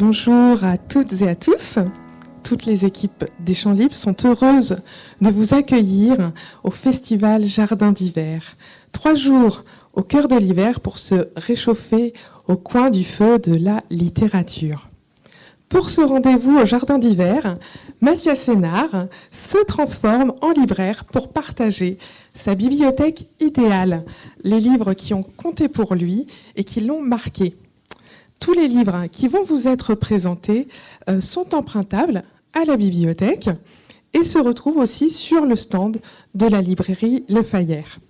Bonjour à toutes et à tous. Toutes les équipes des Champs Libres sont heureuses de vous accueillir au festival Jardin d'hiver. Trois jours au cœur de l'hiver pour se réchauffer au coin du feu de la littérature. Pour ce rendez-vous au Jardin d'hiver, Mathias Sénard se transforme en libraire pour partager sa bibliothèque idéale, les livres qui ont compté pour lui et qui l'ont marqué. Tous les livres qui vont vous être présentés euh, sont empruntables à la bibliothèque et se retrouvent aussi sur le stand de la librairie Le Fayère.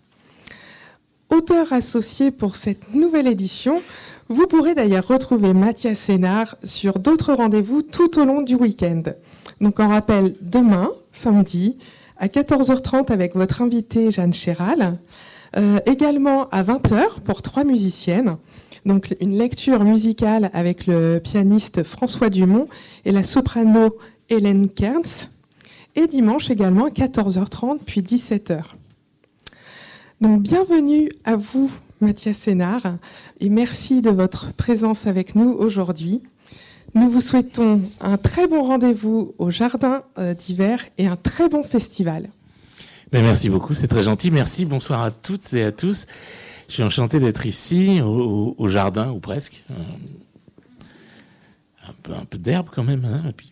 Auteur associé pour cette nouvelle édition, vous pourrez d'ailleurs retrouver Mathias Sénard sur d'autres rendez-vous tout au long du week-end. Donc on rappelle demain, samedi, à 14h30 avec votre invitée Jeanne Chéral, euh, également à 20h pour trois musiciennes donc une lecture musicale avec le pianiste François Dumont et la soprano Hélène Kerns. Et dimanche également à 14h30 puis 17h. Donc bienvenue à vous, Mathias Sénard, et merci de votre présence avec nous aujourd'hui. Nous vous souhaitons un très bon rendez-vous au Jardin euh, d'hiver et un très bon festival. Ben, merci beaucoup, c'est très gentil. Merci, bonsoir à toutes et à tous. Je suis enchanté d'être ici, au, jardin, ou presque. Euh, un peu, d'herbe quand même, hein, et puis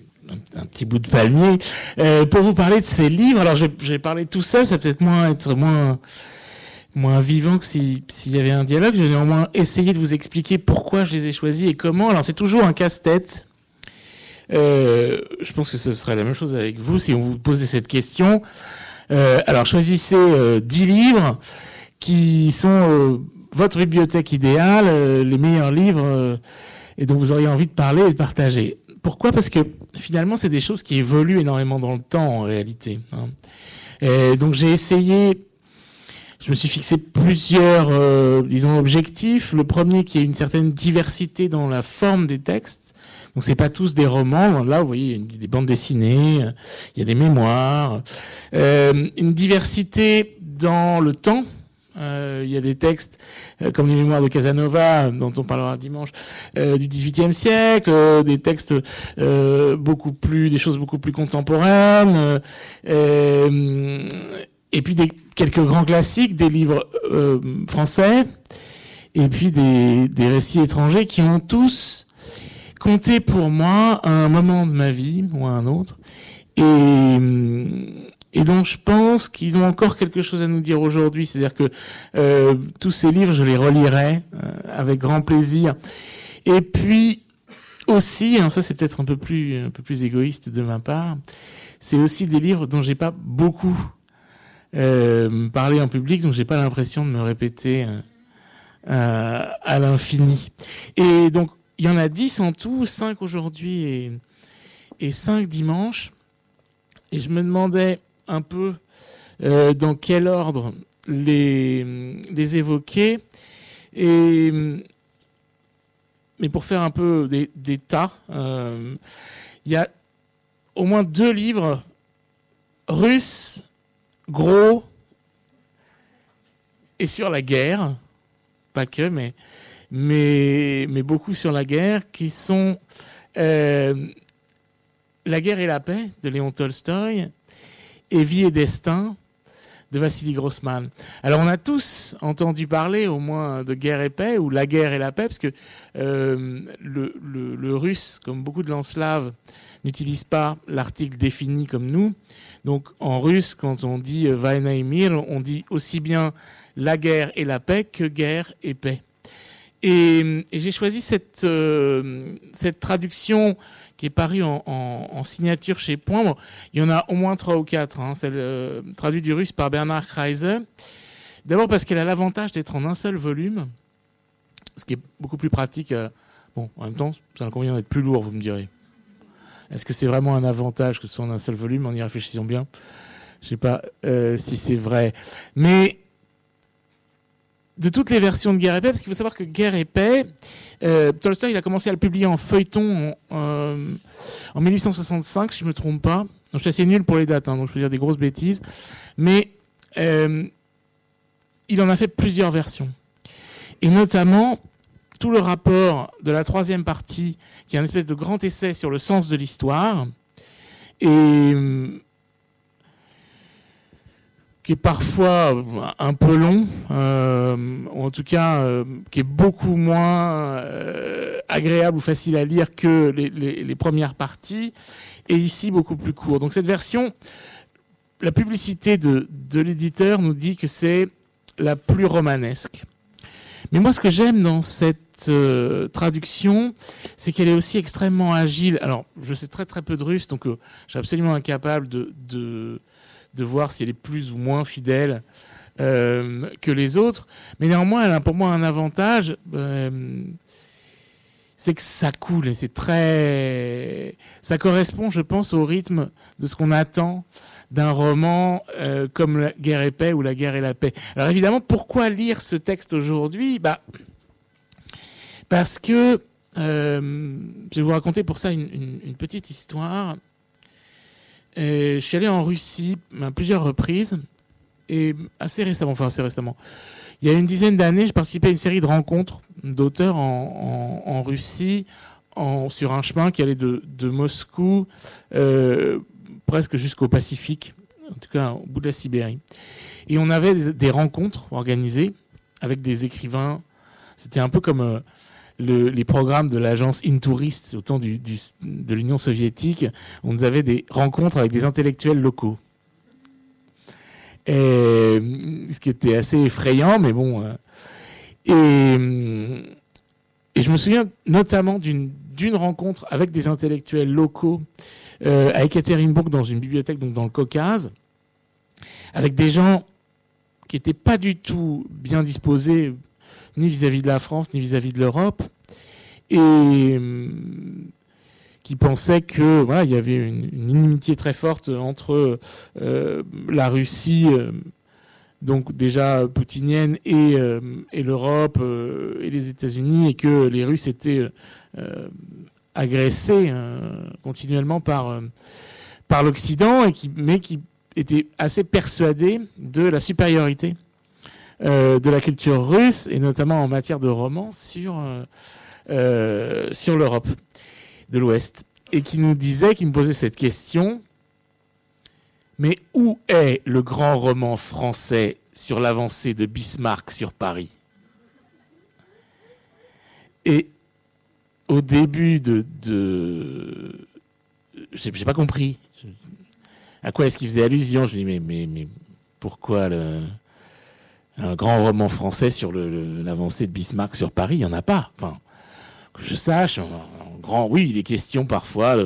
un, petit bout de palmier, euh, pour vous parler de ces livres. Alors, j'ai parlé tout seul, ça peut-être moins être moins moins vivant que s'il y avait un dialogue. J'ai néanmoins essayé de vous expliquer pourquoi je les ai choisis et comment. Alors, c'est toujours un casse-tête. Euh, je pense que ce serait la même chose avec vous si on vous posait cette question. Alors, choisissez euh, 10 livres qui sont euh, votre bibliothèque idéale, euh, les meilleurs livres euh, et dont vous auriez envie de parler et de partager. Pourquoi? Parce que finalement, c'est des choses qui évoluent énormément dans le temps en réalité. Hein. Donc j'ai essayé, je me suis fixé plusieurs, disons, objectifs. Le premier qui est une certaine diversité dans la forme des textes. Donc c'est pas tous des romans. Là, vous voyez, il y a des bandes dessinées, il y a des mémoires, euh, une diversité dans le temps. Euh, il y a des textes euh, comme les mémoires de Casanova, dont on parlera dimanche, euh, du XVIIIe siècle, des textes beaucoup plus, des choses beaucoup plus contemporaines, et puis des, quelques grands classiques, des livres français, et puis des, des récits étrangers qui ont tous compté pour moi un moment de ma vie ou un autre. Et et donc je pense qu'ils ont encore quelque chose à nous dire aujourd'hui. C'est-à-dire que euh, tous ces livres, je les relirai euh, avec grand plaisir. Et puis aussi, alors ça c'est peut-être un peu plus un peu plus égoïste de ma part, c'est aussi des livres dont j'ai pas beaucoup euh, parlé en public, donc j'ai pas l'impression de me répéter à l'infini. Et donc il y en a dix en tout, cinq aujourd'hui et et cinq dimanche. Et je me demandais un peu euh, dans quel ordre les, évoquer. Mais pour faire un peu des, tas, euh, il y a au moins deux livres russes, gros, et sur la guerre, pas que, mais beaucoup sur la guerre, qui sont euh, La guerre et la paix de Léon Tolstoï et Vie et Destin de Vassili Grossman. Alors on a tous entendu parler au moins de guerre et paix ou la guerre et la paix parce que euh, le, russe, comme beaucoup de langues slaves, n'utilise pas l'article défini comme nous. Donc en russe, quand on dit euh, Vaina et on dit aussi bien la guerre et la paix que guerre et paix. Et, j'ai choisi cette, euh, cette traduction qui est paru en, signature chez Point. il y en a au moins trois ou quatre. Hein. C'est euh, traduit du russe par Bernard Kreiser. D'abord parce qu'elle a l'avantage d'être en un seul volume, ce qui est beaucoup plus pratique. Euh, bon, en même temps, ça a convient d'être plus lourd, vous me direz. Est-ce que c'est vraiment un avantage que ce soit en un seul volume En y réfléchissant bien? Je sais pas si c'est vrai. Mais de toutes les versions de Guerre et Paix, parce qu'il faut savoir que Guerre et Paix, euh, Tolstoy, a commencé à le publier en feuilleton euh, en 1865, si je me trompe pas. Donc, je suis assez nul pour les dates, hein, donc je peux dire des grosses bêtises. Mais euh, il en a fait plusieurs versions. Et notamment, tout le rapport de la troisième partie, qui est un espèce de grand essai sur le sens de l'histoire, et qui est parfois un peu long, euh, ou en tout cas euh, qui est beaucoup moins euh, agréable ou facile à lire que les, premières parties, et ici beaucoup plus court. Donc cette version, la publicité de, l'éditeur nous dit que c'est la plus romanesque. Mais moi, ce que j'aime dans cette traduction, c'est qu'elle est aussi extrêmement agile. Alors, je sais très très peu de russe, donc je suis absolument incapable de de voir si elle est plus ou moins fidèle euh, que les autres. Mais néanmoins, elle a pour moi un avantage, euh, c'est que ça coule et c'est très, ça correspond, je pense, au rythme de ce qu'on attend d'un roman euh, comme La guerre et paix ou La guerre et la paix. Alors évidemment, pourquoi lire ce texte aujourd'hui? Bah parce que je vais vous raconter pour ça une petite histoire je suis allé en Russie à plusieurs reprises et assez récemment, enfin assez récemment. Il y a une dizaine d'années, je participais à une série de rencontres d'auteurs en, Russie sur un chemin qui allait de, Moscou euh, presque jusqu'au Pacifique, en tout cas au bout de la Sibérie. Et on avait des, rencontres organisées avec des écrivains. C'était un peu comme euh, les programmes de l'agence Intourist au temps de l'Union soviétique, on avait des rencontres avec des intellectuels locaux. Et, ce qui était assez effrayant, mais bon. Euh, et, je me souviens notamment d'une rencontre avec des intellectuels locaux euh, à Ekaterinbourg dans une bibliothèque donc dans le Caucase, avec des gens qui n'étaient pas du tout bien disposés ni vis-à-vis de la France, ni vis-à-vis de l'Europe, et qui pensait que il y avait une, inimitié très forte entre euh, la Russie, euh, donc déjà poutinienne, et, euh, l'Europe et les États-Unis, et que les Russes étaient agressés continuellement par l'Occident, mais qui étaient assez persuadés de la supériorité de la culture russe, et notamment en matière de euh, sur l'Europe de l'Ouest. Et qui nous disait, qui me posait cette question, mais où est le grand roman français sur l'avancée de Bismarck sur Paris? Et au début de... de j'ai pas compris. À quoi est-ce qu'il faisait allusion? Je me dis, mais, mais, pourquoi un grand roman français sur l'avancée de Bismarck sur Paris, il n'y en a pas. Enfin, je sache, en, grand, oui, il est question parfois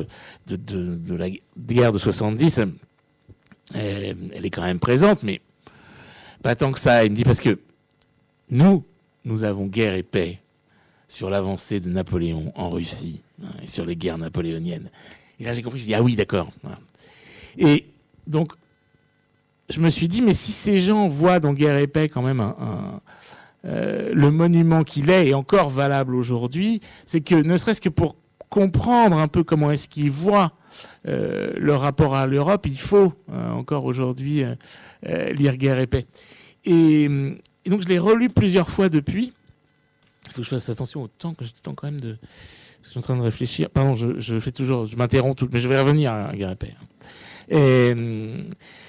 de, la guerre de 70. Elle, elle, est quand même présente, mais pas tant que ça. Il me dit parce que nous, nous avons guerre et paix sur l'avancée de Napoléon en Russie hein, et sur les guerres napoléoniennes. Et là, j'ai compris, je dis, ah oui, d'accord. Et donc, je me suis dit, mais si ces gens voient dans Guerre et Paix quand même un, euh, le monument qu'il est est encore valable aujourd'hui, c'est que ne serait-ce que pour comprendre un peu comment est-ce qu'ils voient euh, le rapport à l'Europe, il faut euh, encore aujourd'hui lire Guerre et Paix. Et, donc je l'ai relu plusieurs fois depuis. Il faut que je fasse attention au temps que j'ai le temps quand même de. Je suis en train de réfléchir. Pardon, je, fais toujours, je m'interromps tout, mais je vais revenir à Guerre et Paix. Et,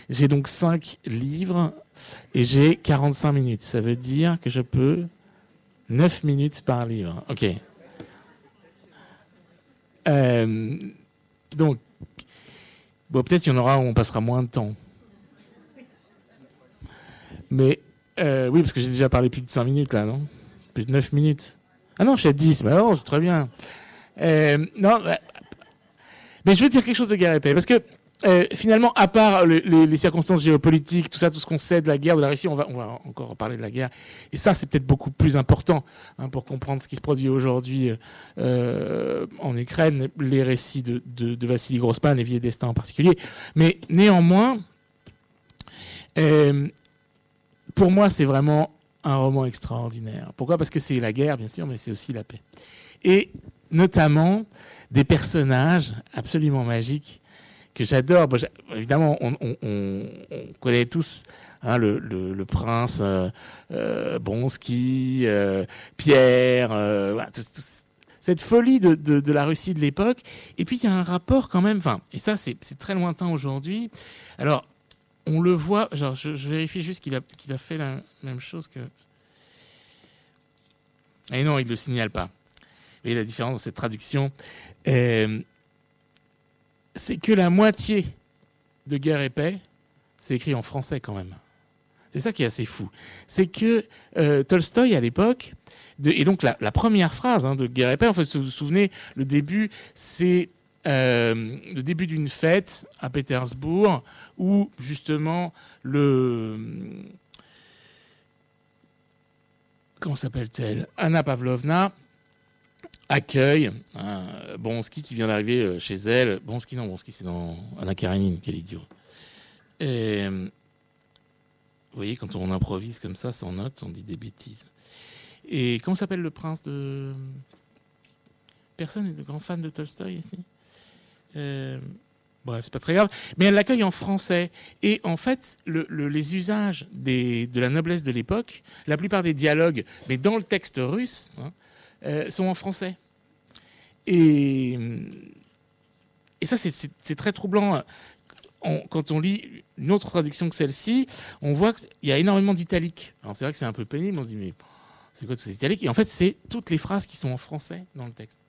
j'ai donc 5 livres et j'ai 45 minutes. Ça veut dire que je peux 9 minutes par livre. Ok. Euh, donc, peut-être qu'il y en aura où on passera moins de temps. Mais euh, oui, parce que j'ai déjà parlé plus de 5 minutes là, non? Plus de 9 minutes. Ah non, je suis à 10. Mais oh, c'est très bien. Euh, non, bah, mais je veux dire quelque chose de épais. Parce que euh, finalement, à part les, circonstances géopolitiques, tout ça, tout ce qu'on sait de la guerre, de la Russie, on va, on va encore parler de la guerre. Et ça, c'est peut-être beaucoup plus important hein, pour comprendre ce qui se produit aujourd'hui euh, en Ukraine, les récits de, de, de Vassili Grossman et Vieux Destin en particulier. Mais néanmoins, euh, pour moi, c'est vraiment un roman extraordinaire. Pourquoi? Parce que c'est la guerre, bien sûr, mais c'est aussi la paix. Et notamment des personnages absolument magiques que j'adore. évidemment, on, connaît tous hein, le, prince euh, euh Bronski, euh, Pierre, euh, cette folie de, la Russie de l'époque. Et puis il y a un rapport quand même, et ça c'est très lointain aujourd'hui. Alors, on le voit, genre, je, vérifie juste qu'il a, fait la même chose que. Et non, il ne le signale pas. Et la différence dans cette traduction, c'est que la moitié de Guerre et Paix, c'est écrit en français quand même. C'est ça qui est assez fou. C'est que euh, Tolstoï, à l'époque, et donc la, première phrase hein, de Guerre et Paix, en fait, si vous vous souvenez, le début, c'est euh, le début d'une fête à Pétersbourg où justement le comment s'appelle-t-elle? Anna Pavlovna accueille hein, Bronski qui vient d'arriver euh, chez elle. Bronski, non, Bronski, c'est dans Anna Karenine, quel idiot. Et, vous voyez, quand on improvise comme ça, sans notes, on dit des bêtises. Et comment s'appelle le prince de. Personne n'est de grand fan de Tolstoï ici euh, bref, c'est pas très grave. Mais elle l'accueille en français. Et en fait, les usages de la noblesse de l'époque, la plupart des dialogues, mais dans le texte russe, hein, euh, sont en français. Et, et ça, c'est très troublant. quand on lit une autre traduction que celle-ci, on voit qu'il y a énormément d'italiques. Alors c'est vrai que c'est un peu pénible, on se dit, mais c'est quoi tous ces italiques? Et en fait, c'est toutes les phrases qui sont en français dans le texte.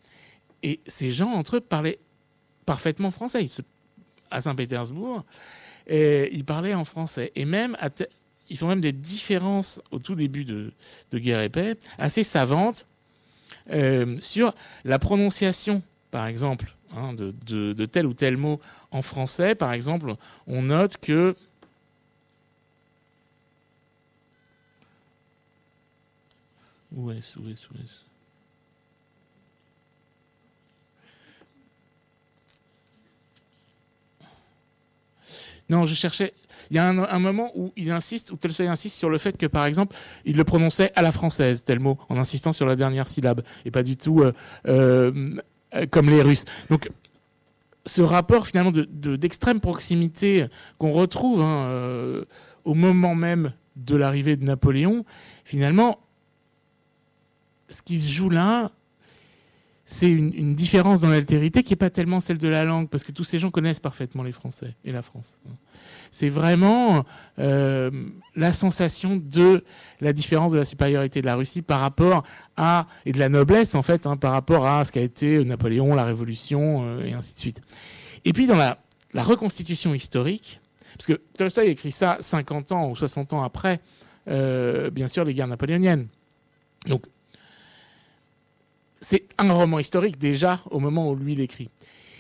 Et ces gens, entre eux, parlaient parfaitement français. à Saint-Pétersbourg, ils parlaient en français. Et même, ils font même des différences au tout début de, Guerre et Paix, assez savantes, euh, sur la prononciation, par exemple, hein, de, tel ou tel mot en français. Par exemple, on note que Où est-ce? Non, je cherchais. Il y a un, moment où il insiste, où Tolstoy insiste sur le fait que, par exemple, il le prononçait à la française, tel mot, en insistant sur la dernière syllabe, et pas du tout euh, euh, comme les Russes. Donc, ce rapport finalement d'extrême de, proximité qu'on retrouve hein, euh, au moment même de l'arrivée de Napoléon, finalement, ce qui se joue là, c'est une, différence dans l'altérité qui n'est pas tellement celle de la langue, parce que tous ces gens connaissent parfaitement les Français et la France. C'est vraiment euh, la sensation de la différence de la supériorité de la Russie par rapport à, et de la noblesse en fait, hein, par rapport à ce qu'a été Napoléon, la Révolution, euh, et ainsi de suite. Et puis dans la, reconstitution historique, parce que Tolstoï écrit ça 50 ans ou 60 ans après, euh, bien sûr, les guerres napoléoniennes. Donc c'est un roman historique déjà au moment où lui l'écrit.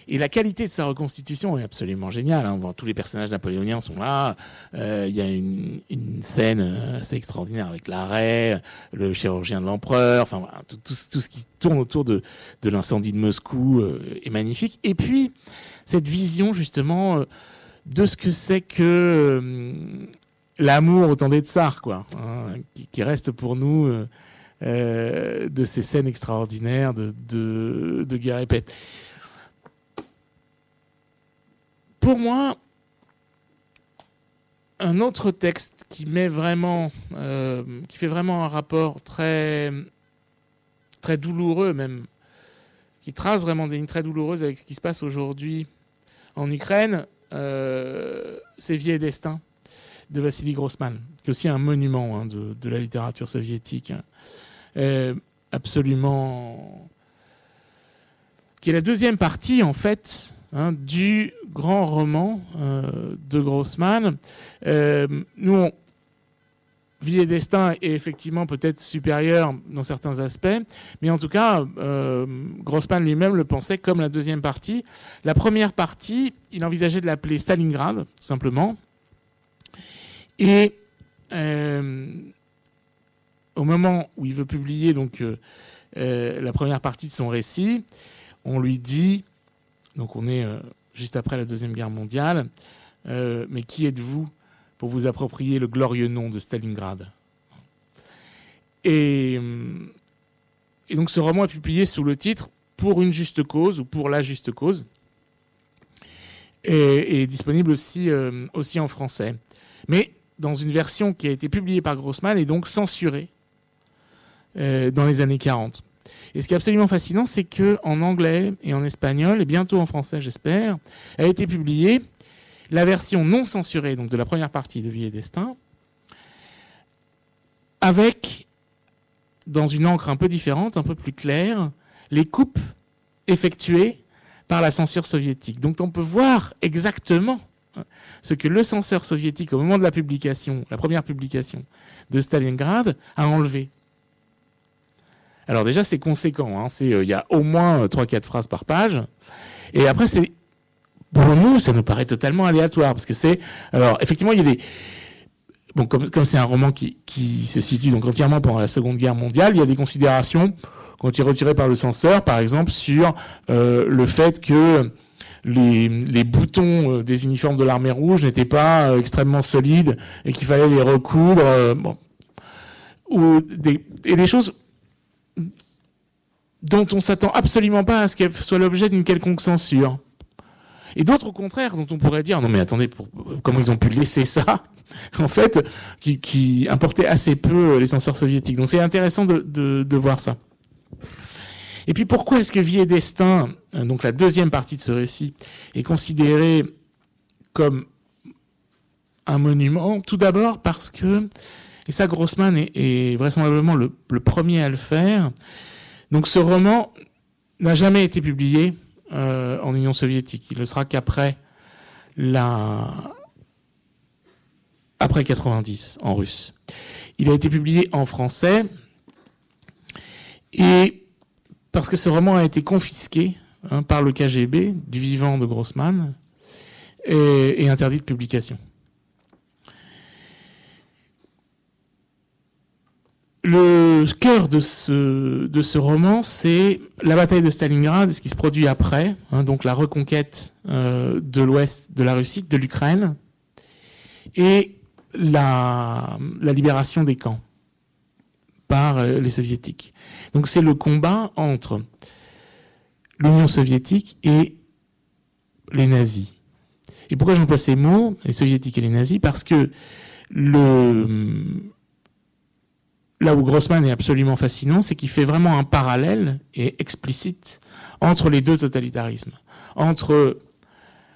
Et la qualité de sa reconstitution est absolument géniale. Hein. tous les personnages napoléoniens sont là. Euh, il y a une, scène euh, assez extraordinaire avec l'arrêt, le chirurgien de l'empereur. Enfin, tout, ce qui tourne autour de, l'incendie de Moscou euh, est magnifique. Et puis, cette vision justement de ce que c'est que l'amour au temps des tsars, quoi, hein, qui, reste pour nous euh, de ces scènes extraordinaires de, de, guerre et paix. Pour moi, un autre texte qui met vraiment, euh, qui fait vraiment un rapport très, très douloureux même, qui trace vraiment des lignes très douloureuses avec ce qui se passe aujourd'hui en Ukraine, euh, c'est Vieux Destin de Vassili Grossman, qui est aussi un monument hein, de, de, la littérature soviétique. Euh, absolument qui est la deuxième partie en fait hein, du grand roman euh, de Grossman. Euh, nous, on, Vie et destin est effectivement peut-être supérieur dans certains aspects, mais en tout cas, Grossman lui-même le pensait comme la deuxième partie. La première partie, il envisageait de l'appeler Stalingrad, simplement. Et au moment où il veut publier donc euh, euh, la première partie de son récit, on lui dit, donc on est euh, juste après la deuxième guerre mondiale, mais qui êtes-vous pour vous approprier le glorieux nom de Stalingrad? Et, et donc ce roman est publié sous le titre Pour une juste cause ou pour la juste cause. est, disponible aussi, aussi en français. Mais dans une version qui a été publiée par Grossman et donc censurée dans les années 40. Et ce qui est absolument fascinant, c'est que en anglais et en espagnol, et bientôt en français, j'espère, a été publiée la version non censurée donc de la première partie de Vie et Destin, avec, dans une encre un peu différente, un peu plus claire, les coupes effectuées par la censure soviétique. Donc on peut voir exactement ce que le censeur soviétique, au moment de la publication, la première publication de Stalingrad, a enlevé. Alors déjà, c'est conséquent. Hein. C'est, euh, il y a au moins 3-4 euh, phrases par page. Et après, c'est pour nous, ça nous paraît totalement aléatoire parce que c'est. Alors effectivement, il y a des bon, comme comme c'est un roman qui, qui se situe donc entièrement pendant la Seconde Guerre mondiale, il y a des considérations quand il est retiré par le censeur, par exemple, sur euh, le fait que les, les boutons des uniformes de l'armée rouge n'étaient pas extrêmement solides et qu'il fallait les recoudre. bon. Ou des, et des choses dont on s'attend absolument pas à ce qu'elle soit l'objet d'une quelconque censure. Et d'autres, au contraire, dont on pourrait dire, non mais attendez, comment ils ont pu laisser ça En fait, qui, qui importait assez peu les censeurs soviétiques. Donc c'est intéressant de, de, voir ça. Et puis pourquoi est-ce que Vie et Destin, euh, donc la deuxième partie de ce récit, est considérée comme un monument? Tout d'abord parce que, et ça Grossman est, vraisemblablement le, premier à le faire, donc ce roman n'a jamais été publié euh, en Union soviétique. Il ne sera qu'après la après 90 en russe. Il a été publié en français et parce que ce roman a été confisqué hein, par le KGB du vivant de Grossman et interdit de publication. Le cœur de ce, de ce roman, c'est la bataille de Stalingrad, ce qui se produit après, hein, donc la reconquête euh, de l'ouest de la Russie, de l'Ukraine, et la, la libération des camps par euh, les soviétiques. Donc c'est le combat entre l'Union soviétique et les nazis. Et pourquoi j'emploie ces mots, les soviétiques et les nazis? Parce que le là où Grossman est absolument fascinant, c'est qu'il fait vraiment un parallèle et explicite entre les deux totalitarismes, entre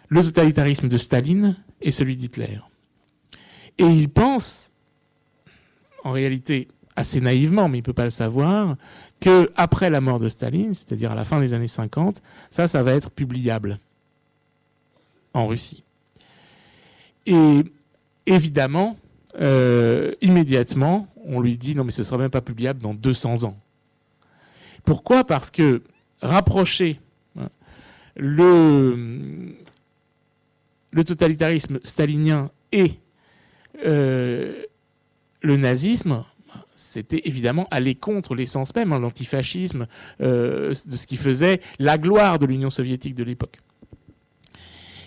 le totalitarisme de Staline et celui d'Hitler. Et il pense, en réalité assez naïvement, mais il peut pas le savoir, que après la mort de Staline, c'est-à-dire à la fin des années 50, ça, ça va être publiable en Russie. Et évidemment, euh, immédiatement, on lui dit non mais ce sera même pas publiable dans 200 ans. Pourquoi? Parce que rapprocher hein, le, le totalitarisme stalinien et euh, le nazisme, c'était évidemment aller contre l'essence même, hein, l'antifascisme, euh, de ce qui faisait la gloire de l'Union soviétique de l'époque.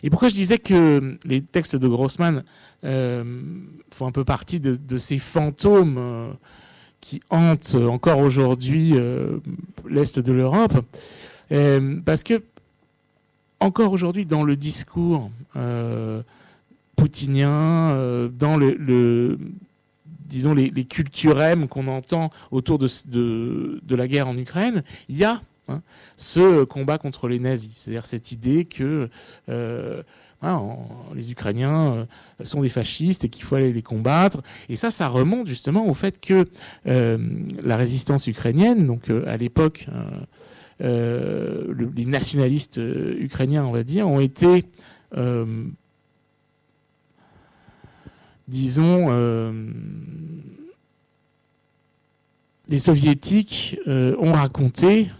Et pourquoi je disais que les textes de Grossman euh, font un peu partie de, ces fantômes euh, qui hantent encore aujourd'hui euh, l'Est de l'Europe Parce que, encore aujourd'hui, dans le discours poutinien, dans les, les qu'on entend autour de, la guerre en Ukraine, il y a Hein, ce combat contre les nazis. C'est-à-dire cette idée que euh, les Ukrainiens euh, sont des fascistes et qu'il faut aller les combattre. Et ça, ça remonte justement au fait que euh, la résistance ukrainienne, donc à l'époque, les nationalistes ukrainiens, on va dire, ont été disons, les soviétiques ont raconté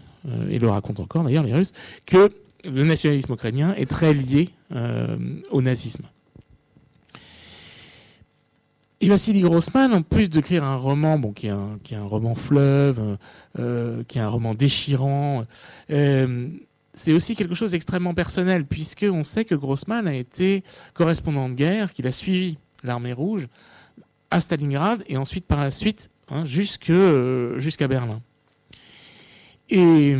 et le racontent encore d'ailleurs les Russes, que le nationalisme ukrainien est très lié euh, au nazisme. Et Vassili Grossman, en plus d'écrire un roman, bon, qui est un, qui est un roman fleuve, euh, qui est un roman déchirant, c'est aussi quelque chose d'extrêmement personnel, puisque on sait que Grossman a été correspondant de guerre, qu'il a suivi l'armée rouge à Stalingrad et ensuite par la suite hein, jusqu'à Berlin. Et,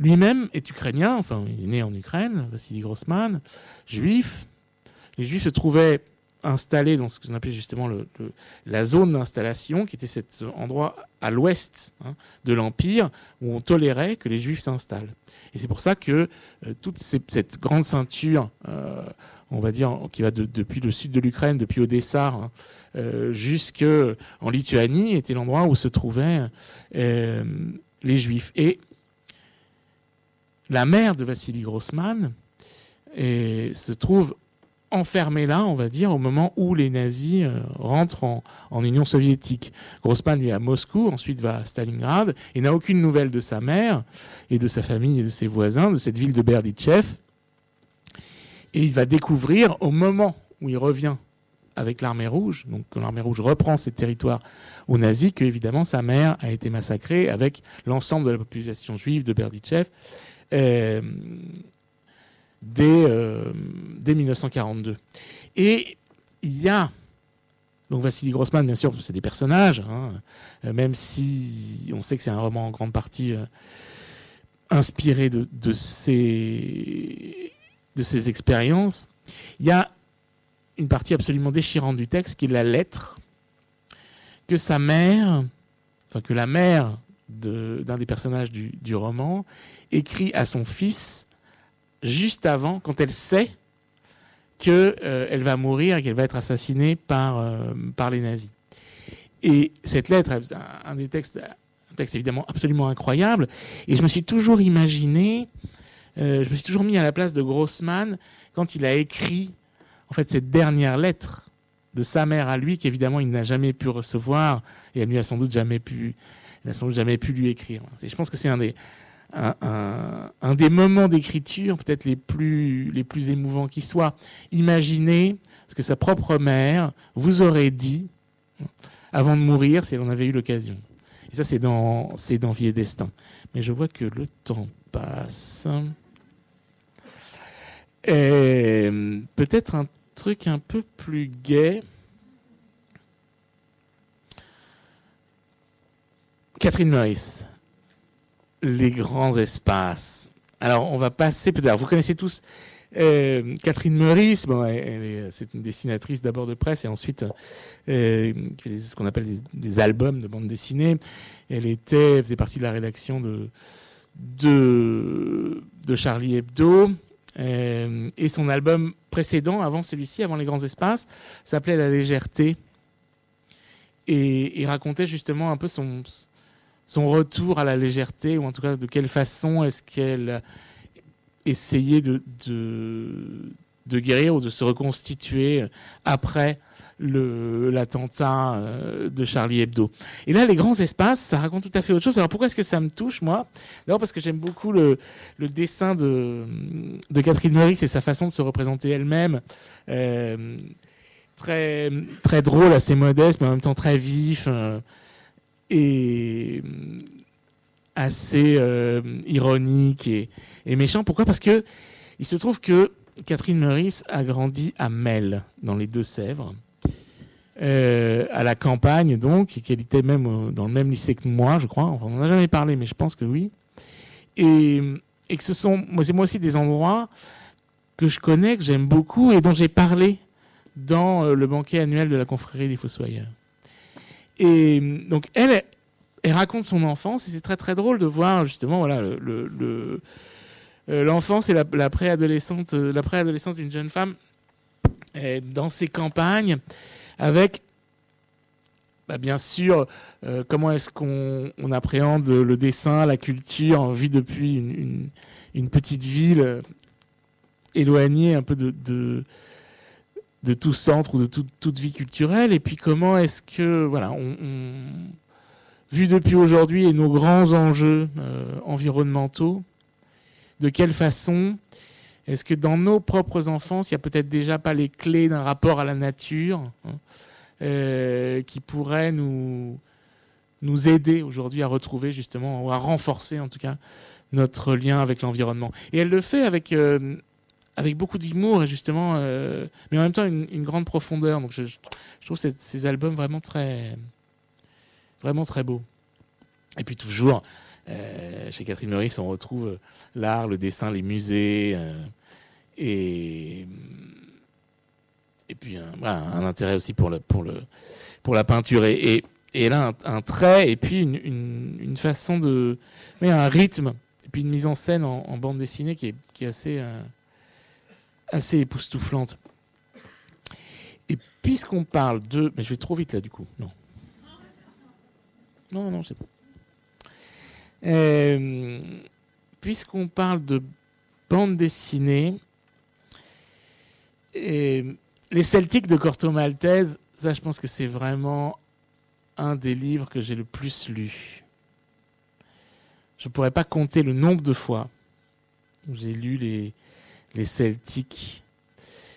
lui-même est ukrainien, enfin il est né en Ukraine, Vassili Grossman, juif. Les juifs se trouvaient installés dans ce qu'on appelait justement la zone d'installation, qui était cet endroit à l'ouest hein, de l'Empire, où on tolérait que les juifs s'installent. Et c'est pour ça que euh, toute cette grande ceinture, euh, on va dire, qui va depuis le sud de l'Ukraine, depuis Odessa, hein, euh, jusqu'en Lituanie, était l'endroit où se trouvaient euh, les juifs. Et la mère de Vassili Grossman se trouve enfermée là, on va dire, au moment où les nazis euh, rentrent en, Union soviétique. Grossman, lui, est à Moscou, ensuite va à Stalingrad, et n'a aucune nouvelle de sa mère, et de sa famille, et de ses voisins, de cette ville de Berdichev. Et il va découvrir, au moment où il revient avec l'armée rouge, donc que l'armée rouge reprend ses territoires aux nazis, que évidemment sa mère a été massacrée avec l'ensemble de la population juive de Berdichev. Euh, dès, euh, dès 1942. Et il y a donc Vassili Grossman, bien sûr, c'est des personnages, hein, euh, même si on sait que c'est un roman en grande partie inspiré de, de, ces, de ces expériences. Il y a une partie absolument déchirante du texte qui est la lettre que sa mère, enfin que la mère d'un des personnages du, roman écrit à son fils juste avant, quand elle sait qu'elle euh, va mourir qu'elle va être assassinée par, euh, par les nazis. Et cette lettre, un, des textes, un texte évidemment absolument incroyable, et je me suis toujours imaginé, euh, je me suis toujours mis à la place de Grossman quand il a écrit en fait cette dernière lettre de sa mère à lui, qu'évidemment il n'a jamais pu recevoir, et elle lui a sans doute jamais pu, il sans doute jamais pu lui écrire. je pense que c'est un des, moments d'écriture peut-être les plus, les plus émouvants qui soient. Imaginez ce que sa propre mère vous aurait dit avant de mourir si elle en avait eu l'occasion. Et ça, c'est dans, c'est dans Vie et Destin. Mais je vois que le temps passe. Et peut-être un truc un peu plus gai. Catherine Maurice les grands espaces. Alors, on va passer peut-être. Vous connaissez tous euh, Catherine Meurice. C'est une dessinatrice d'abord de presse et ensuite euh, ce qu'on appelle des, albums de bande dessinée. Elle était, faisait partie de la rédaction de Charlie Hebdo. Euh, et son album précédent, avant celui-ci, avant les grands espaces, s'appelait La légèreté. Et, et racontait justement un peu son, retour à la légèreté, ou en tout cas de quelle façon est-ce qu'elle essayait de, guérir ou de se reconstituer après l'attentat euh, de Charlie Hebdo. Et là, les grands espaces, ça raconte tout à fait autre chose. Alors pourquoi est-ce que ça me touche, moi? D'abord parce que j'aime beaucoup le, dessin de, Catherine Meurice et sa façon de se représenter elle-même. Euh, très, très drôle, assez modeste, mais en même temps très vif. Euh, et assez ironique et, méchant. Pourquoi? Parce que il se trouve que Catherine Meurice a grandi à Mel, dans les Deux-Sèvres, euh, à la campagne donc, et qu'elle était même dans le même lycée que moi, je crois. Enfin, on n'en a jamais parlé, mais je pense que oui. Et, que ce sont, moi, c'est moi aussi des endroits que je connais, que j'aime beaucoup et dont j'ai parlé dans le banquet annuel de la confrérie des Fossoyeurs. Et donc, elle, elle raconte son enfance et c'est très très drôle de voir justement voilà le, le, euh, l'enfance et la, euh, la préadolescence d'une jeune femme dans ses campagnes avec bah, bien sûr euh, comment est-ce qu'on on appréhende le dessin la culture vit depuis une, petite ville éloignée un peu de, tout centre ou de toute vie culturelle. Et puis comment est-ce que voilà on, vu depuis aujourd'hui et nos grands enjeux euh, environnementaux de quelle façon est-ce que dans nos propres enfants il n'y a peut-être déjà pas les clés d'un rapport à la nature hein, euh, qui pourrait nous aider aujourd'hui à retrouver justement ou à renforcer en tout cas notre lien avec l'environnement? Et elle le fait avec euh, beaucoup d'humour justement, euh, mais en même temps une, grande profondeur. Donc je, trouve ces, albums vraiment vraiment très beaux. Et puis toujours chez Catherine Meurice, on retrouve l'art, le dessin, les musées, et, et puis un, intérêt aussi pour, le, pour, le, pour la peinture. Et, et, et là, un, trait, et puis une, une, façon de. Mais un rythme, et puis une mise en scène en, bande dessinée qui est, qui est assez, euh, assez époustouflante. Et puisqu'on parle de. Mais je vais trop vite là, du coup. Non. Non, non, c'est bon. Euh, puisqu'on parle de bande dessinée, et les Celtiques de Corto Maltese, ça, je pense que c'est vraiment un des livres que j'ai le plus lu. Je ne pourrais pas compter le nombre de fois où j'ai lu les, les Celtiques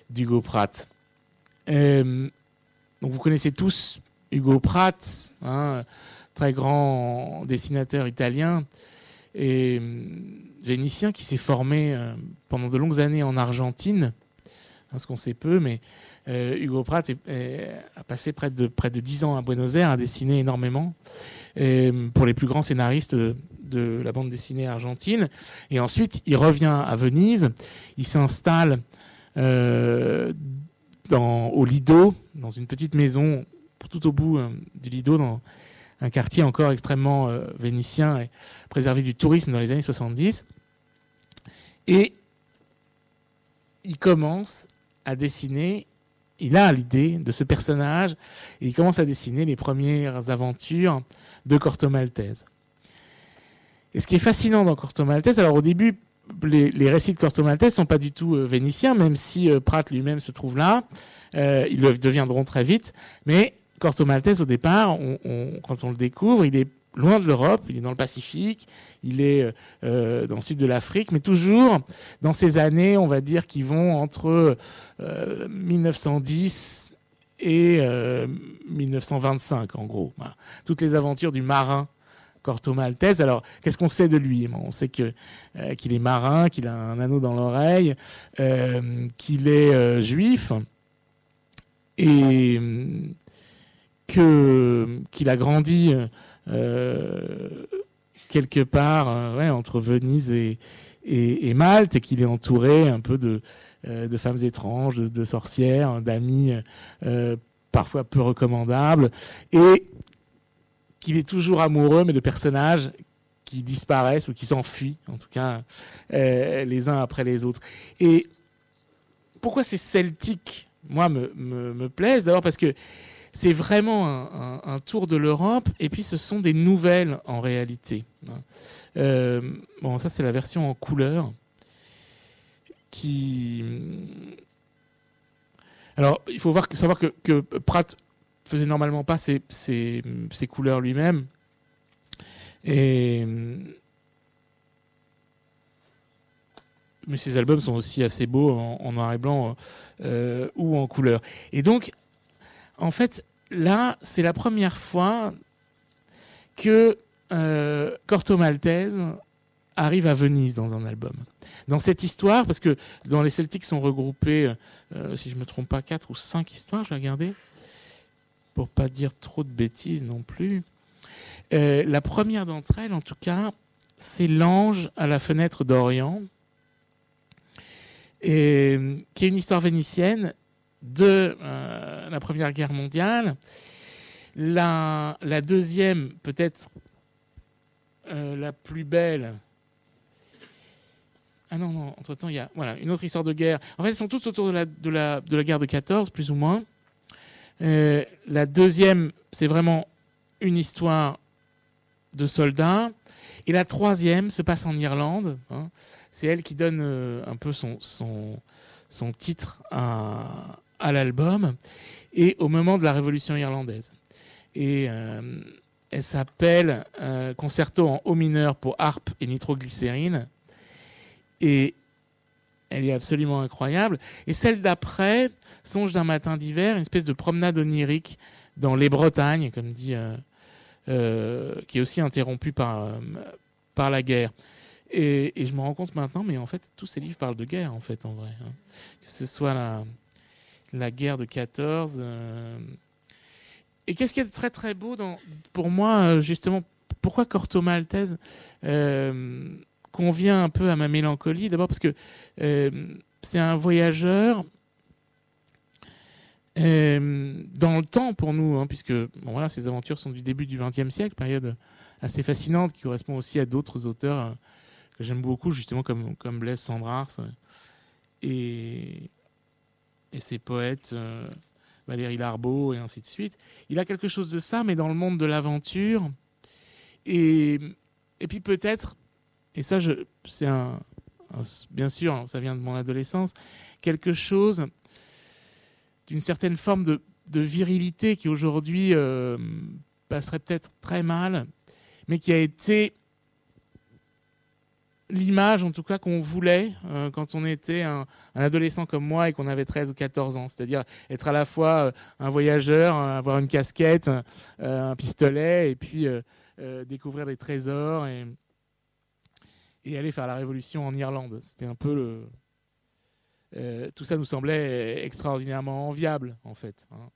d'Hugo Pratt. Euh, donc vous connaissez tous Hugo Pratt, hein, très grand dessinateur italien et euh, vénitien qui s'est formé euh, pendant de longues années en Argentine ce qu'on sait peu, mais euh, Hugo Pratt a passé près de, près de 10 ans à Buenos Aires, a dessiné énormément pour les plus grands scénaristes de, la bande dessinée argentine. Et ensuite, il revient à Venise, il s'installe euh, au Lido, dans une petite maison tout au bout euh, du Lido, un quartier encore extrêmement vénitien et préservé du tourisme dans les années 70. Et il commence à dessiner, il a l'idée de ce personnage et il commence à dessiner les premières aventures de Corto Maltese. Et ce qui est fascinant dans Corto Maltese, alors au début, les, récits de Corto Maltese sont pas du tout euh, vénitiens, même si euh, Pratt lui-même se trouve là. Euh, ils le deviendront très vite. Mais Corto Maltese, au départ, quand on le découvre, il est loin de l'Europe, il est dans le Pacifique, il est euh, dans le sud de l'Afrique, mais toujours dans ces années, on va dire, qui vont entre 1910 euh, et 1925, euh, en gros. Toutes les aventures du marin Corto Maltese. Alors, qu'est-ce qu'on sait de lui On sait que qu'il est marin, qu'il a un anneau dans l'oreille, qu'il est juif et que qu'il a grandi euh, quelque part euh, entre Venise et, et, Malte et qu'il est entouré un peu de, euh, de femmes étranges, de, sorcières, d'amis parfois peu recommandables et qu'il est toujours amoureux mais de personnages qui disparaissent ou qui s'enfuient, en tout cas les uns après les autres. Et pourquoi ces celtiques, moi, me, me, me plaisent? D'abord parce que c'est vraiment un, tour de l'Europe, et puis ce sont des nouvelles en réalité. Euh, bon, ça c'est la version en couleur. Alors, il faut voir, savoir que, que Pratt faisait normalement pas ses, couleurs lui-même. Mais ses albums sont aussi assez beaux en, noir et blanc euh, ou en couleur. Et donc, en fait, là, c'est la première fois que euh, Corto Maltese arrive à Venise dans un album. Dans cette histoire, parce que dans les Celtics sont regroupés, euh, si je ne me trompe pas, quatre ou cinq histoires, je vais regarder, pour pas dire trop de bêtises non plus. Euh, la première d'entre elles, en tout cas, c'est L'ange à la fenêtre d'Orient, qui est une histoire vénitienne de euh, la Première Guerre mondiale. La, la deuxième, peut-être euh, la plus belle. Ah non, non, entre-temps, il y a voilà, une autre histoire de guerre. En fait, elles sont toutes autour de la, de la, de la guerre de 14, plus ou moins. Euh, la deuxième, c'est vraiment une histoire de soldats. Et la troisième se passe en Irlande. Hein. C'est elle qui donne un peu son, son, son titre à, à l'album et au moment de la révolution irlandaise. Et euh, elle s'appelle euh, Concerto en haut mineur pour harpe et nitroglycérine. Et elle est absolument incroyable. Et celle d'après, Songe d'un matin d'hiver, une espèce de promenade onirique dans les Bretagnes, comme dit, euh, qui est aussi interrompue par, par la guerre. Et, je me rends compte maintenant, mais en fait, tous ces livres parlent de guerre, en fait, en vrai. Hein. Que ce soit la, la guerre de 14. Euh. Et qu'est-ce qui est très très beau pour moi, euh, justement, pourquoi Corto Maltese convient un peu à ma mélancolie? D'abord parce que c'est un voyageur dans le temps pour nous, hein, puisque voilà, ces aventures sont du début du XXe siècle, période assez fascinante qui correspond aussi à d'autres auteurs que j'aime beaucoup, justement comme, comme Blaise Sandrars et, et ses poètes euh, Valérie Larbeau et ainsi de suite. Il a quelque chose de ça, mais dans le monde de l'aventure. Et, et puis peut-être, et ça, c'est bien sûr, ça vient de mon adolescence, quelque chose d'une certaine forme de, de virilité qui aujourd'hui euh, passerait peut-être très mal, mais qui a été l'image en tout cas qu'on voulait euh, quand on était un, adolescent comme moi et qu'on avait 13 ou 14 ans, c'est-à-dire être à la fois euh, un voyageur, avoir une casquette, un pistolet et puis découvrir des trésors et, et aller faire la révolution en Irlande. C'était un peu le, euh, tout ça nous semblait extraordinairement enviable, en fait. Hein.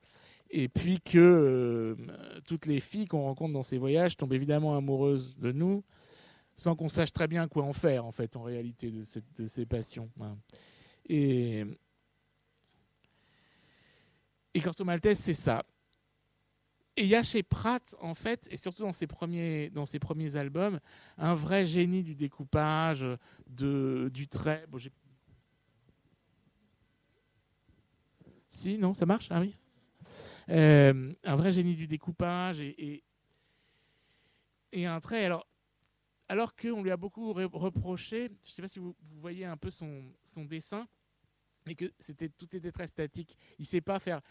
Et puis que euh, toutes les filles qu'on rencontre dans ces voyages tombent évidemment amoureuses de nous, sans qu'on sache très bien quoi en faire, en fait, en réalité, de, de ces passions. Hein. Et, et Corto Maltese, c'est ça. Et il y a chez Pratt, en fait, et surtout dans ses premiers, dans ses premiers albums, un vrai génie du découpage, de, du trait. Bon, Si, non, ça marche Ah oui. Euh, un vrai génie du découpage et, et, un trait. Alors, alors qu'on lui a beaucoup reproché, je ne sais pas si vous, voyez un peu son, dessin, mais que c'était tout était très statique. Il ne sait pas faire,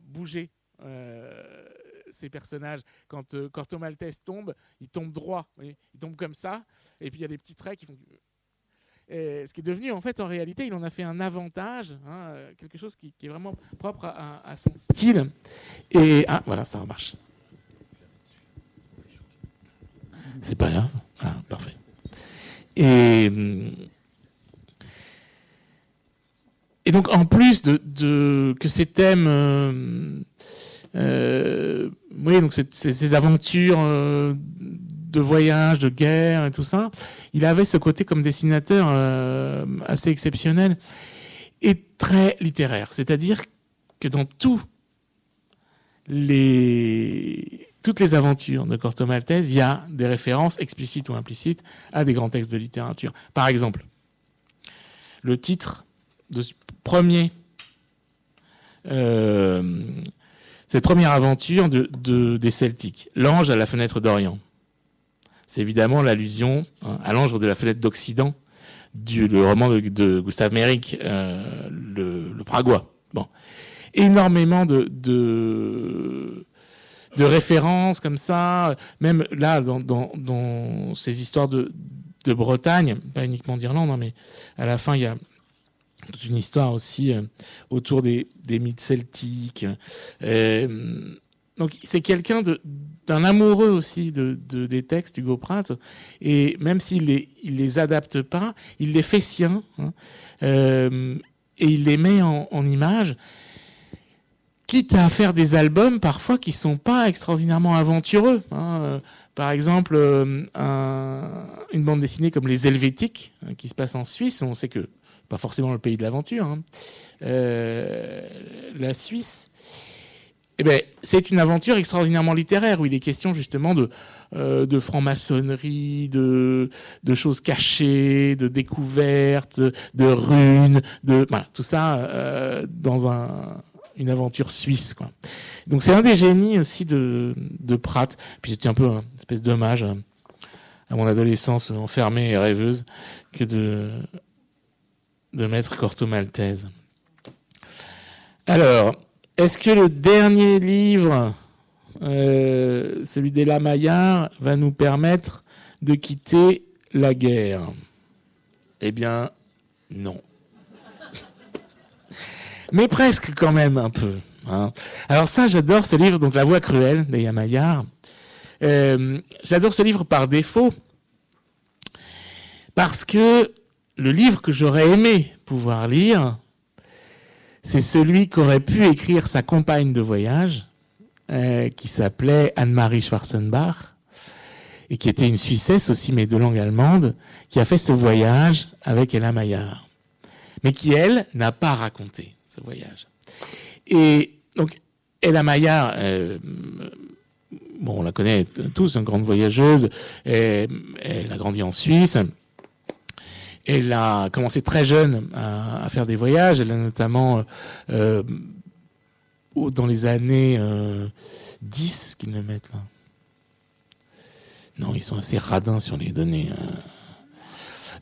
bouger euh, ces personnages. Quand euh, Maltese tombe, il tombe droit, il tombe comme ça, et puis il y a des petits traits qui font ce qui est devenu, en fait, en réalité, il en a fait un avantage, hein, quelque chose qui, est vraiment propre à, son style. Et ah, voilà, ça marche. C'est pas grave. Ah, parfait. Et, et donc, en plus de, que ces thèmes, euh, euh, oui, donc ces, aventures euh, de voyage, de guerre et tout ça, il avait ce côté comme dessinateur euh, assez exceptionnel et très littéraire. C'est-à-dire que dans tout les, toutes les aventures de Corto Maltese, il y a des références explicites ou implicites à des grands textes de littérature. Par exemple, le titre de ce premier, euh, cette première aventure de, de, des Celtiques, L'ange à la fenêtre d'Orient c'est évidemment l'allusion hein, à l'ange de la fenêtre d'Occident du le roman de, Gustave Méric, euh, le, le. Bon, énormément de de références comme ça, même là dans, dans, ces histoires de, de Bretagne, pas uniquement d'Irlande, hein, mais à la fin il y a toute une histoire aussi euh, autour des, des mythes celtiques. Euh, donc c'est quelqu'un d'un amoureux aussi de, des textes Hugo Pratt et même s'il les il les adapte pas, il les fait siens hein, euh, et il les met en, en images quitte à faire des albums parfois qui sont pas extraordinairement aventureux. Hein. Par exemple, euh, un, une bande dessinée comme Les Helvétiques, hein, qui se passe en Suisse, on sait que pas forcément le pays de l'aventure, hein. euh, la Suisse, eh ben, c'est une aventure extraordinairement littéraire où il est question justement de, euh, franc-maçonnerie, de, choses cachées, de découvertes, de runes, de voilà, tout ça euh, dans un, une aventure suisse. Quoi. Donc c'est un des génies aussi de, Pratt. Puis c'était un peu une espèce d'hommage à, à mon adolescence enfermée et rêveuse que de, de mettre Corto Maltese. Alors, est-ce que le dernier livre, euh, celui d'Ella Maillard, va nous permettre de quitter la guerre? Eh bien, non. Mais presque quand même un peu. Hein. Alors ça, j'adore ce livre, donc La Voix cruelle d'Ella Maillard. Euh, j'adore ce livre par défaut, parce que le livre que j'aurais aimé pouvoir lire, c'est celui qu'aurait pu écrire sa compagne de voyage, euh, qui s'appelait Anne-Marie Schwarzenbach, et qui était une Suissesse aussi, mais de langue allemande, qui a fait ce voyage avec Ella Maillard, mais qui, elle, n'a pas raconté ce voyage. Et donc, Ella Maillard, euh, on la connaît tous, une grande voyageuse, elle a grandi en Suisse, elle a commencé très jeune à, faire des voyages. Elle a notamment, euh, dans les années euh, 10, ce qu'ils le mettent là. Non, ils sont assez radins sur les données.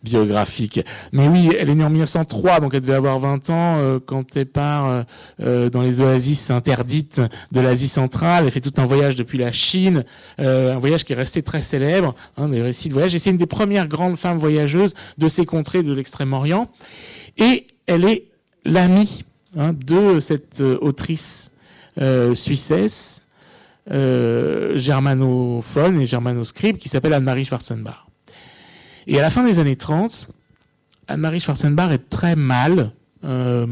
Biographique. Mais oui, elle est née en 1903, donc elle devait avoir 20 ans euh, quand elle part euh, euh, dans les oasis interdites de l'Asie centrale. Elle fait tout un voyage depuis la Chine, un voyage qui est resté très célèbre, hein, des récits de voyage. Et c'est une des premières grandes femmes voyageuses de ces contrées de l'Extrême-Orient. Et elle est l'amie hein, de cette autrice suissesse, germanophone et germanoscribe qui s'appelle Anne-Marie Schwarzenbach. Et à la fin des années 30, Anne-Marie Schwarzenbach est très mal, euh,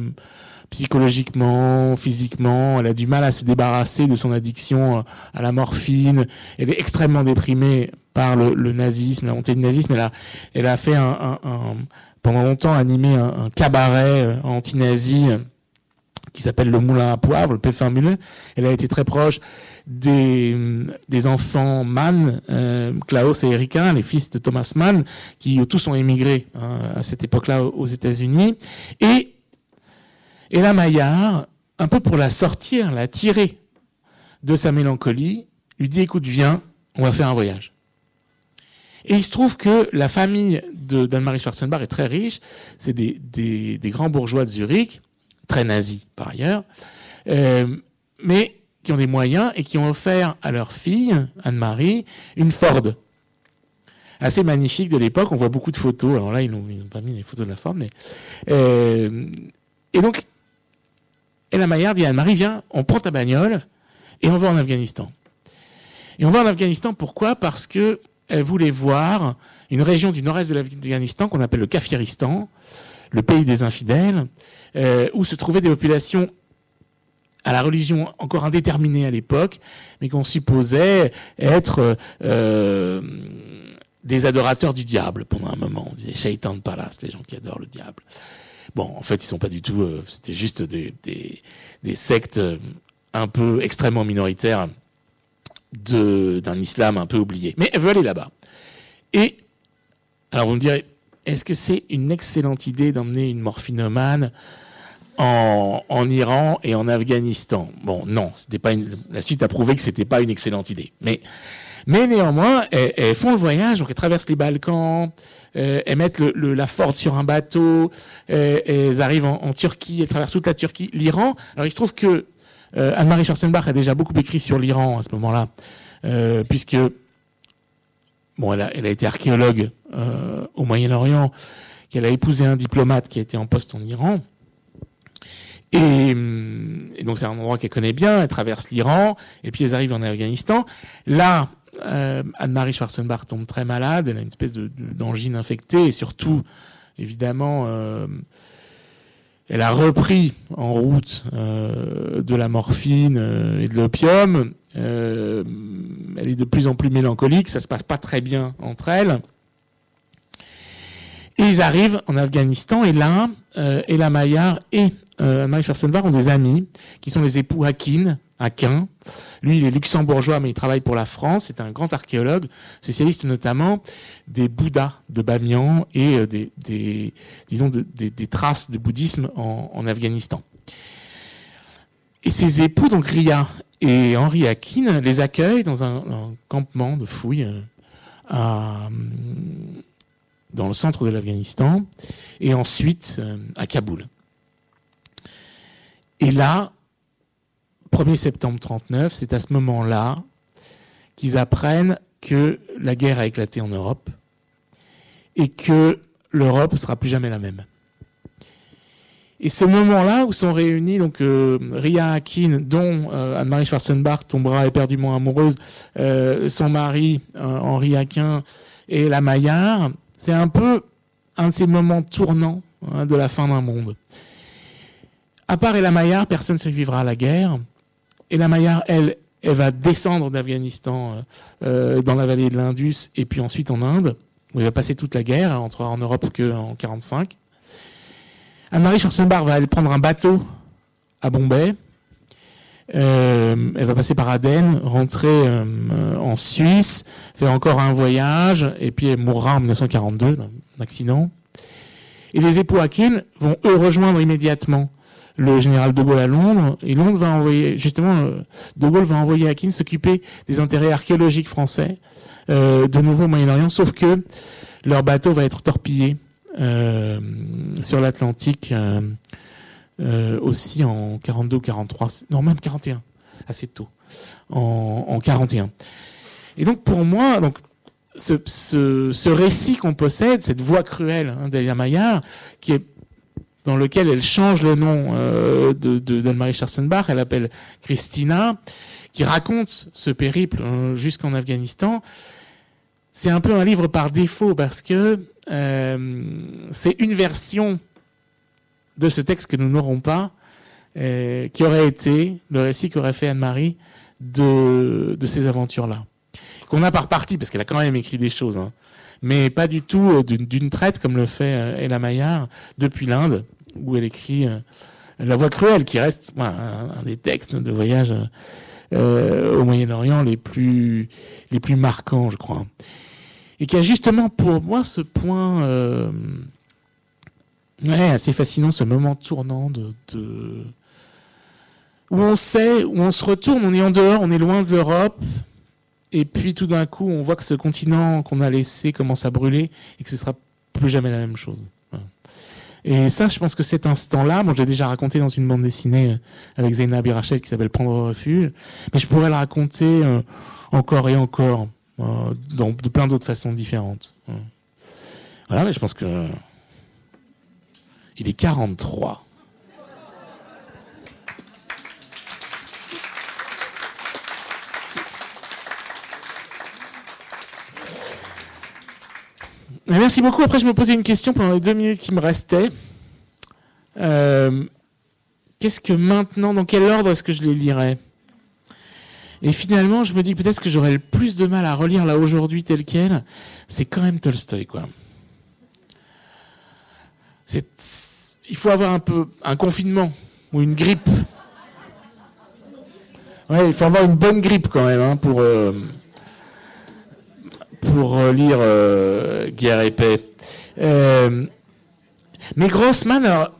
psychologiquement, physiquement. Elle a du mal à se débarrasser de son addiction à la morphine. Elle est extrêmement déprimée par le, nazisme, la montée du nazisme. Elle a, fait un, pendant longtemps animé un, cabaret euh, anti-nazi qui s'appelle le Moulin à Poivre, le Péfin Elle a été très proche des, enfants Mann, euh, Klaus et Erika, les fils de Thomas Mann, qui tous ont émigré hein, à cette époque-là aux États-Unis. Et Ella Maillard, un peu pour la sortir, la tirer de sa mélancolie, lui dit écoute, viens, on va faire un voyage. Et il se trouve que la famille d'Anne-Marie Schwarzenbach est très riche. C'est des, des, grands bourgeois de Zurich, très nazis par ailleurs. Euh, mais qui ont des moyens et qui ont offert à leur fille, Anne-Marie, une Ford. Assez magnifique de l'époque, on voit beaucoup de photos. Alors là, ils n'ont pas mis les photos de la Ford, mais. Euh, et donc, Ella Maillard dit à Anne-Marie Viens, on prend ta bagnole et on va en Afghanistan. Et on va en Afghanistan pourquoi? Parce que elle voulait voir une région du nord-est de l'Afghanistan qu'on appelle le Kafiristan, le pays des infidèles, euh, où se trouvaient des populations à la religion encore indéterminée à l'époque, mais qu'on supposait être euh, des adorateurs du diable pendant un moment. On disait Shaitan de Palace, les gens qui adorent le diable. Bon, en fait, ils sont pas du tout. Euh, C'était juste des, des, sectes un peu extrêmement minoritaires d'un islam un peu oublié. Mais elle veut aller là-bas. Et alors vous me direz, est-ce que c'est une excellente idée d'emmener une morphinomane en, Iran et en Afghanistan? Bon, non, c'était pas la suite a prouvé que c'était pas une excellente idée. Mais, mais néanmoins, elles, font le voyage, donc elles traversent les Balkans, euh, elles mettent la Ford sur un bateau, euh, elles arrivent en, Turquie, elles traversent toute la Turquie, l'Iran. Alors il se trouve que euh, Anne-Marie Schwarzenbach a déjà beaucoup écrit sur l'Iran à ce moment-là, puisque bon, elle a été archéologue euh, au Moyen-Orient, qu'elle a épousé un diplomate qui été en poste en Iran. Et, donc c'est un endroit qu'elle connaît bien, elle traverse l'Iran, et puis elles arrivent en Afghanistan. Là, euh, Anne-Marie Schwarzenbach tombe très malade, elle a une espèce d'angine infectée, et surtout, évidemment, euh, elle a repris en route euh, de la morphine euh, et de l'opium. Euh, elle est de plus en plus mélancolique, ça se passe pas très bien entre elles. Et ils arrivent en Afghanistan, et là, euh, Ella Maillard et euh, Schwarzenbach ont des amis qui sont les époux Hakin, Hakin. Lui, il est luxembourgeois, mais il travaille pour la France. C'est un grand archéologue, spécialiste notamment des Bouddhas de Bamiyan et euh, des, disons, des, traces de bouddhisme en, Afghanistan. Et ses époux, donc Ria et Henri Hakin, les accueillent dans un, campement de fouilles euh, à, dans le centre de l'Afghanistan et ensuite euh, à Kaboul. Et là, 1er septembre 39, c'est à ce moment-là qu'ils apprennent que la guerre a éclaté en Europe et que l'Europe ne sera plus jamais la même. Et ce moment-là où sont réunis donc euh, Ria Hakin, dont euh, Anne-Marie Schwarzenbach tombera éperdument amoureuse, son mari Henri Hakin et la Maillard, c'est un peu un de ces moments tournants hein, de la fin d'un monde. À part Ella personne ne survivra à la guerre. Ella Maillard, elle, elle va descendre d'Afghanistan euh, dans la vallée de l'Indus et puis ensuite en Inde, où elle va passer toute la guerre, elle rentrera en Europe qu'en 45. Anne-Marie Schwarzenbach va aller prendre un bateau à Bombay. Euh, elle va passer par Aden, rentrer euh, en Suisse, faire encore un voyage, et puis elle mourra en 1942 d'un accident. Et les époux Akin vont eux rejoindre immédiatement le général de Gaulle à Londres, et Londres va envoyer, justement, euh, de Gaulle va envoyer Akin s'occuper des intérêts archéologiques français, euh, de nouveau au Moyen-Orient, sauf que leur bateau va être torpillé euh, sur l'Atlantique euh, aussi en 42 43, non même 41, assez tôt, en, en 41. Et donc pour moi, donc ce, récit qu'on possède, cette voix cruelle hein, d'Elia Maillard, dans lequel elle change le nom euh, de, de d'Anne-Marie elle appelle Christina, qui raconte ce périple euh, jusqu'en Afghanistan. C'est un peu un livre par défaut parce que euh, c'est une version de ce texte que nous n'aurons pas, euh, qui aurait été le récit qu'aurait fait Anne-Marie de, de ces aventures-là. Qu'on a par partie, parce qu'elle a quand même écrit des choses, hein, mais pas du tout euh, d'une, traite comme le fait euh, Ella Maillard depuis l'Inde, où elle écrit euh, La Voix cruelle, qui reste un, un, des textes de voyage euh, au Moyen-Orient les plus, les plus marquants, je crois. Et qui a justement pour moi ce point euh, ouais, assez fascinant, ce moment tournant de, où on sait, où on se retourne, on est en dehors, on est loin de l'Europe, et puis tout d'un coup, on voit que ce continent qu'on a laissé commence à brûler et que ce sera plus jamais la même chose. Et ça, je pense que cet instant-là, moi, j'ai déjà raconté dans une bande dessinée avec Zainab Birachet qui s'appelle Prendre refuge, mais je pourrais le raconter euh, encore et encore euh, de plein d'autres façons différentes. Voilà, mais je pense que il est 43. Merci beaucoup. Après, je me posais une question pendant les deux minutes qui me restaient. Euh, Qu'est-ce que maintenant, dans quel ordre est-ce que je les lirais? Et finalement, je me dis peut-être que j'aurais le plus de mal à relire là aujourd'hui tel quel. C'est quand même Tolstoï, quoi. Il faut avoir un peu un confinement ou une grippe. Ouais, il faut avoir une bonne grippe quand même hein, pour. Euh pour lire euh, Guerre et paix. Euh, mais Grossman, alors,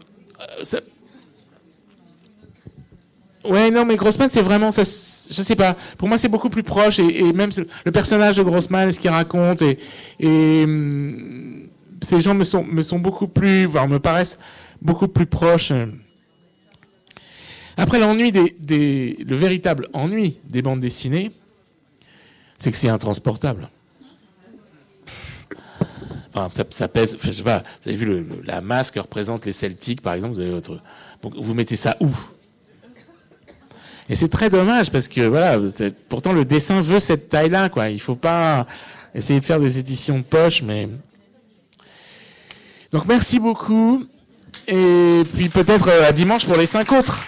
ouais, non, mais Grossman, c'est vraiment, ça, je sais pas. Pour moi, c'est beaucoup plus proche et, même le personnage de Grossman, ce qu'il raconte et, et hum, ces gens me sont beaucoup plus, voire me paraissent beaucoup plus proches. Après, l'ennui des, le véritable ennui des bandes dessinées, c'est que c'est intransportable. Enfin, ça, pèse, je sais pas, vous avez vu la masse que représentent les Celtiques, par exemple, vous avez votre, vous mettez ça où? Et c'est très dommage parce que voilà, pourtant le dessin veut cette taille-là, quoi. Il faut pas essayer de faire des éditions poche, mais donc merci beaucoup et puis peut-être à dimanche pour les cinq autres.